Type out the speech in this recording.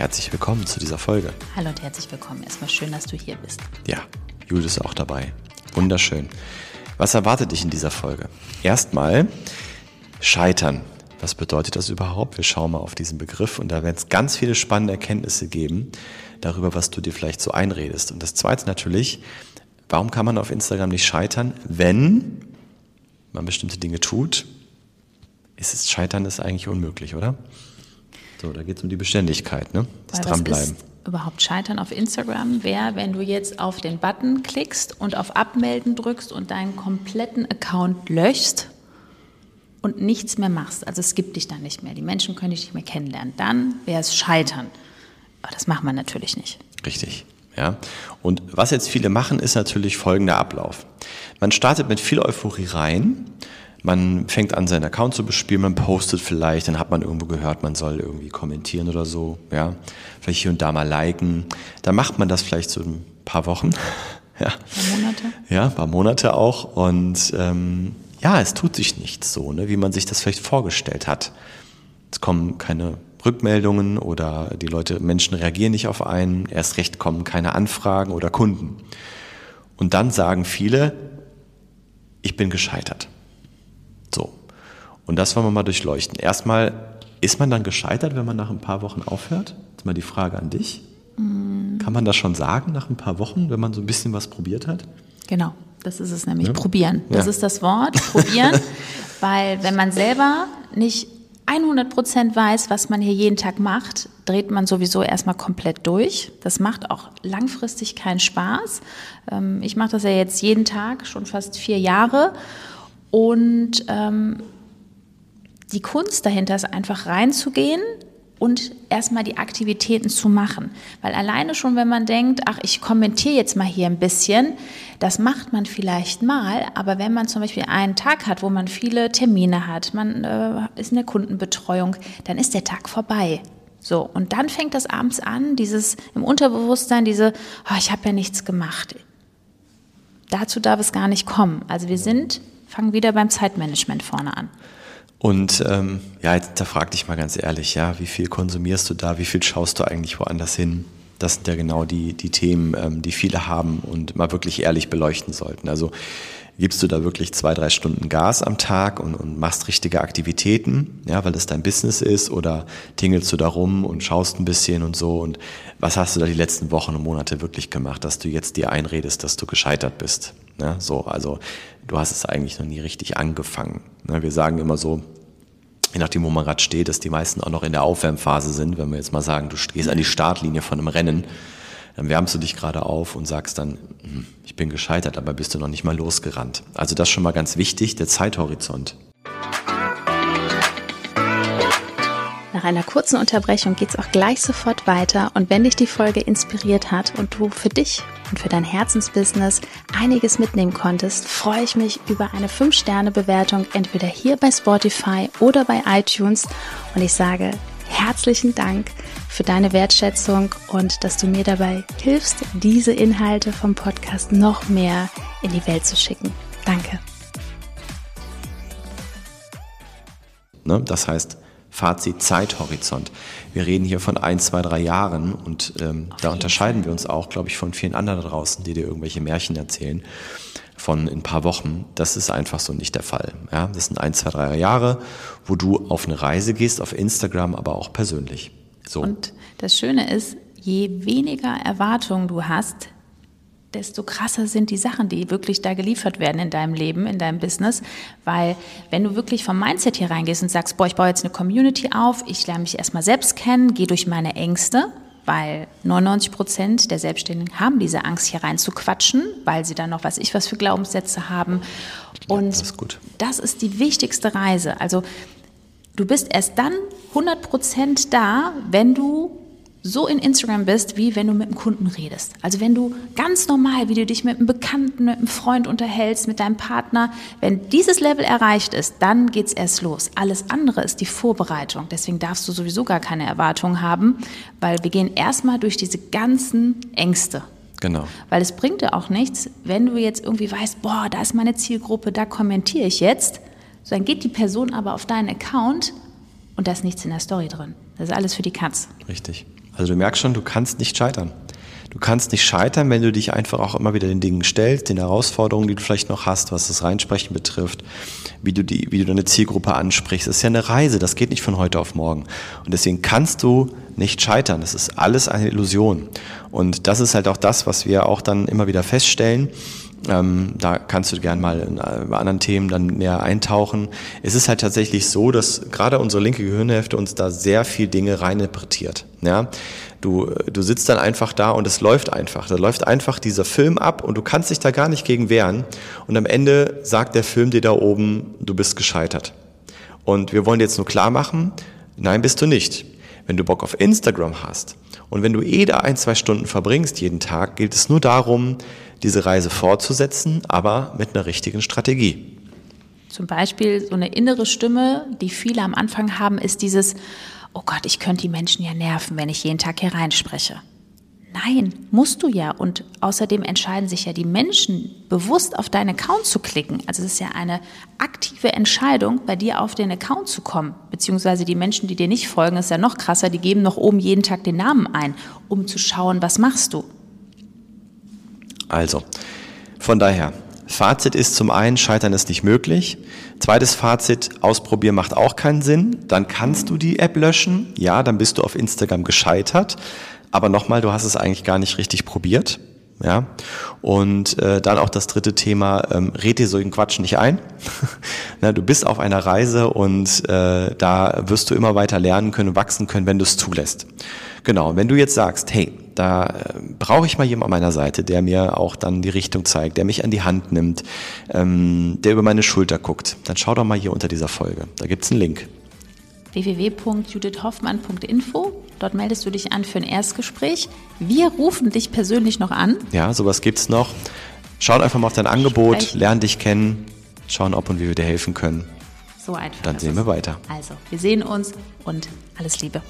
Herzlich willkommen zu dieser Folge. Hallo und herzlich willkommen. Erstmal schön, dass du hier bist. Ja, Judith ist auch dabei. Wunderschön. Was erwartet dich in dieser Folge? Erstmal Scheitern. Was bedeutet das überhaupt? Wir schauen mal auf diesen Begriff und da werden es ganz viele spannende Erkenntnisse geben darüber, was du dir vielleicht so einredest. Und das Zweite natürlich, warum kann man auf Instagram nicht scheitern, wenn man bestimmte Dinge tut? Ist es Scheitern ist eigentlich unmöglich, oder? So, da geht es um die Beständigkeit, ne? Das Weil Dranbleiben. überhaupt Scheitern auf Instagram wäre, wenn du jetzt auf den Button klickst und auf Abmelden drückst und deinen kompletten Account löschst und nichts mehr machst. Also es gibt dich dann nicht mehr. Die Menschen können dich nicht mehr kennenlernen. Dann wäre es Scheitern. Aber das macht man natürlich nicht. Richtig. Ja. Und was jetzt viele machen, ist natürlich folgender Ablauf. Man startet mit viel Euphorie rein man fängt an, seinen Account zu bespielen, man postet vielleicht, dann hat man irgendwo gehört, man soll irgendwie kommentieren oder so, ja, vielleicht hier und da mal liken. Dann macht man das vielleicht so ein paar Wochen, ja. Ein paar Monate? Ja, ein paar Monate auch und ähm, ja, es tut sich nichts so, ne, wie man sich das vielleicht vorgestellt hat. Es kommen keine Rückmeldungen oder die Leute, Menschen reagieren nicht auf einen, erst recht kommen keine Anfragen oder Kunden. Und dann sagen viele, ich bin gescheitert. Und das wollen wir mal durchleuchten. Erstmal, ist man dann gescheitert, wenn man nach ein paar Wochen aufhört? Jetzt mal die Frage an dich. Mm. Kann man das schon sagen nach ein paar Wochen, wenn man so ein bisschen was probiert hat? Genau, das ist es nämlich. Ja. Probieren. Das ja. ist das Wort, probieren. weil wenn man selber nicht 100 Prozent weiß, was man hier jeden Tag macht, dreht man sowieso erstmal komplett durch. Das macht auch langfristig keinen Spaß. Ähm, ich mache das ja jetzt jeden Tag, schon fast vier Jahre. Und ähm, die Kunst dahinter ist einfach reinzugehen und erstmal die Aktivitäten zu machen. Weil alleine schon, wenn man denkt, ach, ich kommentiere jetzt mal hier ein bisschen, das macht man vielleicht mal, aber wenn man zum Beispiel einen Tag hat, wo man viele Termine hat, man äh, ist in der Kundenbetreuung, dann ist der Tag vorbei. So, und dann fängt das abends an, dieses im Unterbewusstsein, diese, oh, ich habe ja nichts gemacht. Dazu darf es gar nicht kommen. Also wir sind fangen wieder beim Zeitmanagement vorne an. Und ähm, ja, jetzt da frag dich mal ganz ehrlich, ja, wie viel konsumierst du da, wie viel schaust du eigentlich woanders hin? Das sind ja genau die, die Themen, ähm, die viele haben und mal wirklich ehrlich beleuchten sollten. Also gibst du da wirklich zwei, drei Stunden Gas am Tag und, und machst richtige Aktivitäten, ja, weil das dein Business ist oder tingelst du da rum und schaust ein bisschen und so und was hast du da die letzten Wochen und Monate wirklich gemacht, dass du jetzt dir einredest, dass du gescheitert bist? Ja, so, also du hast es eigentlich noch nie richtig angefangen. Ja, wir sagen immer so, je nachdem, wo man gerade steht, dass die meisten auch noch in der Aufwärmphase sind. Wenn wir jetzt mal sagen, du stehst an die Startlinie von einem Rennen, dann wärmst du dich gerade auf und sagst dann, hm, ich bin gescheitert, aber bist du noch nicht mal losgerannt. Also das schon mal ganz wichtig, der Zeithorizont. Nach einer kurzen Unterbrechung geht es auch gleich sofort weiter und wenn dich die Folge inspiriert hat und du für dich und für dein Herzensbusiness einiges mitnehmen konntest, freue ich mich über eine 5-Sterne-Bewertung entweder hier bei Spotify oder bei iTunes und ich sage herzlichen Dank für deine Wertschätzung und dass du mir dabei hilfst, diese Inhalte vom Podcast noch mehr in die Welt zu schicken. Danke. Ne, das heißt, Fazit Zeithorizont. Wir reden hier von ein, zwei, drei Jahren und ähm, da unterscheiden wir uns auch, glaube ich, von vielen anderen da draußen, die dir irgendwelche Märchen erzählen von ein paar Wochen. Das ist einfach so nicht der Fall. Ja, das sind ein, zwei, drei Jahre, wo du auf eine Reise gehst, auf Instagram, aber auch persönlich. So. Und das Schöne ist, je weniger Erwartungen du hast, desto krasser sind die Sachen, die wirklich da geliefert werden in deinem Leben, in deinem Business. Weil wenn du wirklich vom Mindset hier reingehst und sagst, boah, ich baue jetzt eine Community auf, ich lerne mich erstmal selbst kennen, gehe durch meine Ängste, weil 99 Prozent der Selbstständigen haben diese Angst, hier rein zu quatschen, weil sie dann noch, was ich was für Glaubenssätze haben. Und ja, das, ist das ist die wichtigste Reise. Also du bist erst dann 100 Prozent da, wenn du so in Instagram bist, wie wenn du mit einem Kunden redest. Also wenn du ganz normal, wie du dich mit einem Bekannten, mit einem Freund unterhältst, mit deinem Partner, wenn dieses Level erreicht ist, dann geht's erst los. Alles andere ist die Vorbereitung. Deswegen darfst du sowieso gar keine Erwartungen haben, weil wir gehen erstmal durch diese ganzen Ängste. Genau. Weil es bringt dir auch nichts, wenn du jetzt irgendwie weißt, boah, da ist meine Zielgruppe, da kommentiere ich jetzt. So, dann geht die Person aber auf deinen Account und da ist nichts in der Story drin. Das ist alles für die Katz. Richtig. Also du merkst schon, du kannst nicht scheitern. Du kannst nicht scheitern, wenn du dich einfach auch immer wieder den Dingen stellst, den Herausforderungen, die du vielleicht noch hast, was das Reinsprechen betrifft, wie du, die, wie du deine Zielgruppe ansprichst. Das ist ja eine Reise, das geht nicht von heute auf morgen. Und deswegen kannst du nicht scheitern. Das ist alles eine Illusion. Und das ist halt auch das, was wir auch dann immer wieder feststellen. Ähm, da kannst du gern mal in, äh, bei anderen Themen dann näher eintauchen. Es ist halt tatsächlich so, dass gerade unsere linke Gehirnhälfte uns da sehr viel Dinge reininterpretiert. Ja? Du, du sitzt dann einfach da und es läuft einfach. Da läuft einfach dieser Film ab und du kannst dich da gar nicht gegen wehren. Und am Ende sagt der Film dir da oben, du bist gescheitert. Und wir wollen jetzt nur klar machen, nein, bist du nicht. Wenn du Bock auf Instagram hast und wenn du eh da ein, zwei Stunden verbringst jeden Tag, gilt es nur darum, diese Reise fortzusetzen, aber mit einer richtigen Strategie. Zum Beispiel so eine innere Stimme, die viele am Anfang haben, ist dieses, oh Gott, ich könnte die Menschen ja nerven, wenn ich jeden Tag hier reinspreche. Nein, musst du ja. Und außerdem entscheiden sich ja die Menschen, bewusst auf deinen Account zu klicken. Also es ist ja eine aktive Entscheidung, bei dir auf den Account zu kommen. Beziehungsweise die Menschen, die dir nicht folgen, ist ja noch krasser, die geben noch oben jeden Tag den Namen ein, um zu schauen, was machst du. Also, von daher, Fazit ist zum einen, Scheitern ist nicht möglich. Zweites Fazit, ausprobieren macht auch keinen Sinn. Dann kannst du die App löschen. Ja, dann bist du auf Instagram gescheitert. Aber nochmal, du hast es eigentlich gar nicht richtig probiert. Ja, und äh, dann auch das dritte Thema, ähm, red dir so einen Quatsch nicht ein. Na, du bist auf einer Reise und äh, da wirst du immer weiter lernen können, wachsen können, wenn du es zulässt. Genau, wenn du jetzt sagst, hey, da äh, brauche ich mal jemanden an meiner Seite, der mir auch dann die Richtung zeigt, der mich an die Hand nimmt, ähm, der über meine Schulter guckt, dann schau doch mal hier unter dieser Folge. Da gibt's einen Link www.judithhoffmann.info. Dort meldest du dich an für ein Erstgespräch. Wir rufen dich persönlich noch an. Ja, sowas gibt's noch. Schau einfach mal auf dein Angebot, Sprechen. lern dich kennen, schauen, ob und wie wir dir helfen können. So einfach. Dann sehen wir weiter. Also, wir sehen uns und alles Liebe.